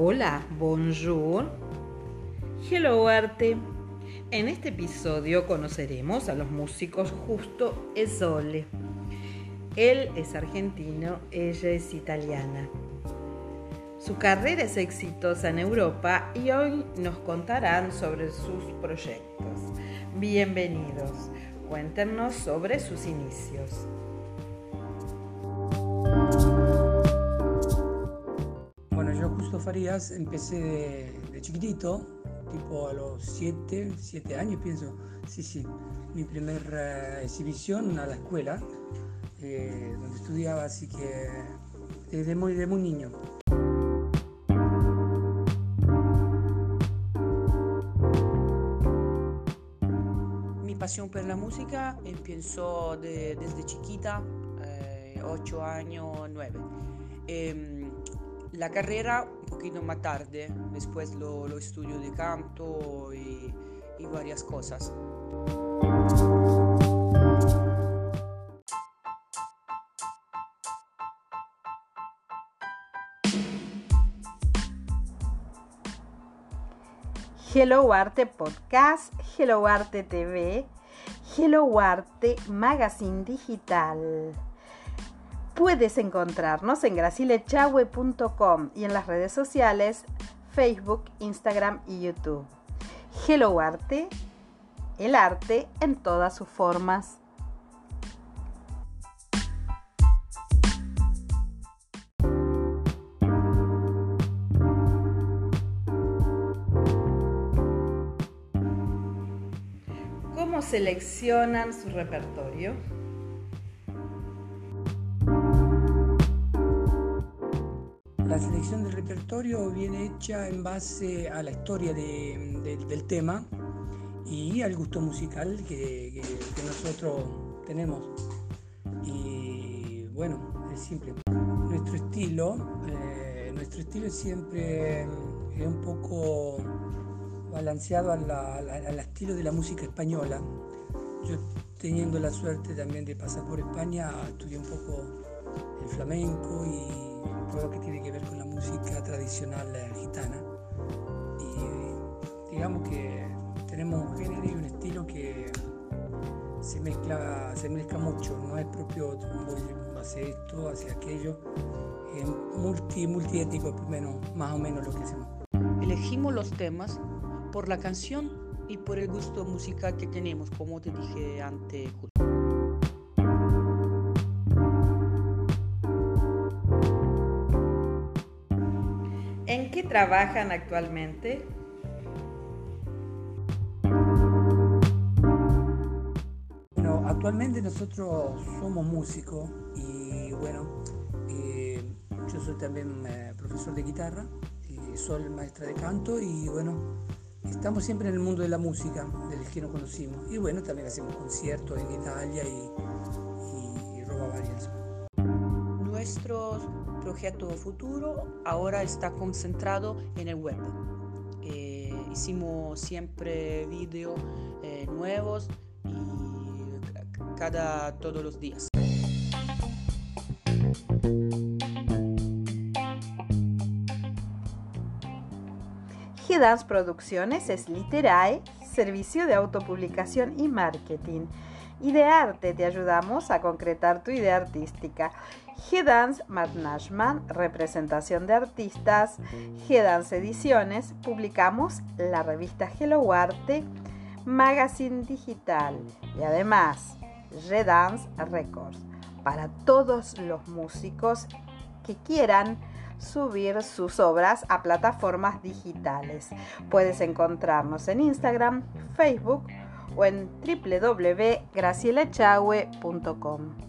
Hola, bonjour. Hello arte. En este episodio conoceremos a los músicos Justo e Sole. Él es argentino, ella es italiana. Su carrera es exitosa en Europa y hoy nos contarán sobre sus proyectos. Bienvenidos. Cuéntenos sobre sus inicios. Justo Farías empecé de, chiquitito, tipo a los 7, 7 años pienso. Sí, sí, mi primera exhibición a la escuela, eh, donde estudiaba, así que desde muy, desde muy niño. pasión por la música empezó desde chiquita, 8 eh, años, 9. Em, la carrera un poquito más tarde, después lo, estudio de canto y, y varias cosas. Hello Arte Podcast, Hello Arte TV, Hello Arte Magazine Digital. Puedes encontrarnos en gracilechahue.com y en las redes sociales Facebook, Instagram y YouTube. Hello Arte, el arte en todas sus formas. ¿Cómo seleccionan su repertorio? La selección del repertorio viene hecha en base a la historia del tema y al gusto musical que, nosotros tenemos. Y bueno, es simple. Nuestro estilo, eh, nuestro estilo siempre es un poco balanceado al estilo de la música española. Yo teniendo la suerte también de pasar por España, estudié un poco el flamenco y todo lo que tiene que ver con la música tradicional eh, gitana. Y digamos que tenemos un género y un estilo que se mezcla, se mezcla mucho, no es propio hace esto, hace aquello, es multi, multiético menos, más o menos lo que hacemos. Elegimos los temas por la canción y por el gusto musical que tenemos, como te dije antes. Qué trabajan actualmente? Bueno, actualmente nosotros somos músicos y bueno, eh, yo soy también eh, profesor de guitarra, y soy maestra de canto y bueno, estamos siempre en el mundo de la música, del que nos conocimos. Y bueno, también hacemos conciertos en Italia y, y, roba varias. Nuestro proyecto futuro ahora está concentrado en el web. Eh, hicimos siempre vídeos eh, nuevos y cada todos los días. Producciones es Literae, servicio de autopublicación y marketing. Y de arte te ayudamos a concretar tu idea artística. G-Dance Management, representación de artistas. G-Dance Ediciones, publicamos la revista Hello Arte, magazine digital y además G-Dance Records para todos los músicos que quieran subir sus obras a plataformas digitales. Puedes encontrarnos en Instagram, Facebook o en www.gracielechahue.com.